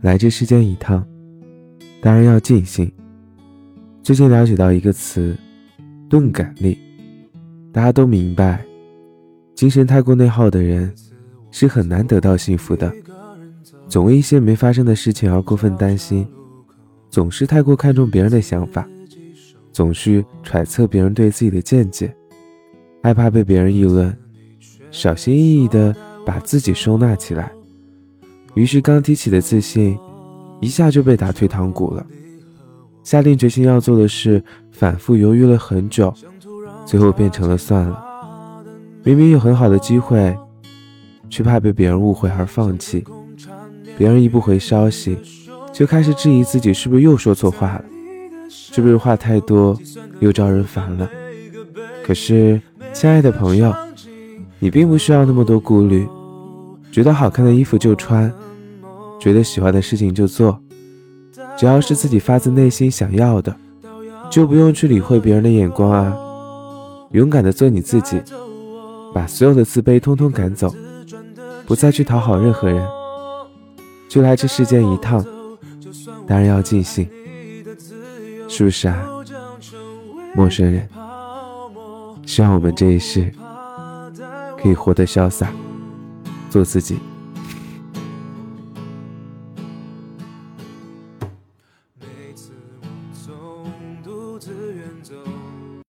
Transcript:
来这世间一趟，当然要尽兴。最近了解到一个词，钝感力。大家都明白，精神太过内耗的人是很难得到幸福的。总为一些没发生的事情而过分担心，总是太过看重别人的想法，总是揣测别人对自己的见解，害怕被别人议论，小心翼翼地把自己收纳起来。于是，刚提起的自信，一下就被打退堂鼓了。下定决心要做的事，反复犹豫了很久，最后变成了算了。明明有很好的机会，却怕被别人误会而放弃。别人一不回消息，就开始质疑自己是不是又说错话了，是不是话太多又招人烦了。可是，亲爱的朋友，你并不需要那么多顾虑，觉得好看的衣服就穿。觉得喜欢的事情就做，只要是自己发自内心想要的，就不用去理会别人的眼光啊！勇敢的做你自己，把所有的自卑通通赶走，不再去讨好任何人，就来这世间一趟，当然要尽兴，是不是啊？陌生人，希望我们这一世可以活得潇洒，做自己。每次我总独自远走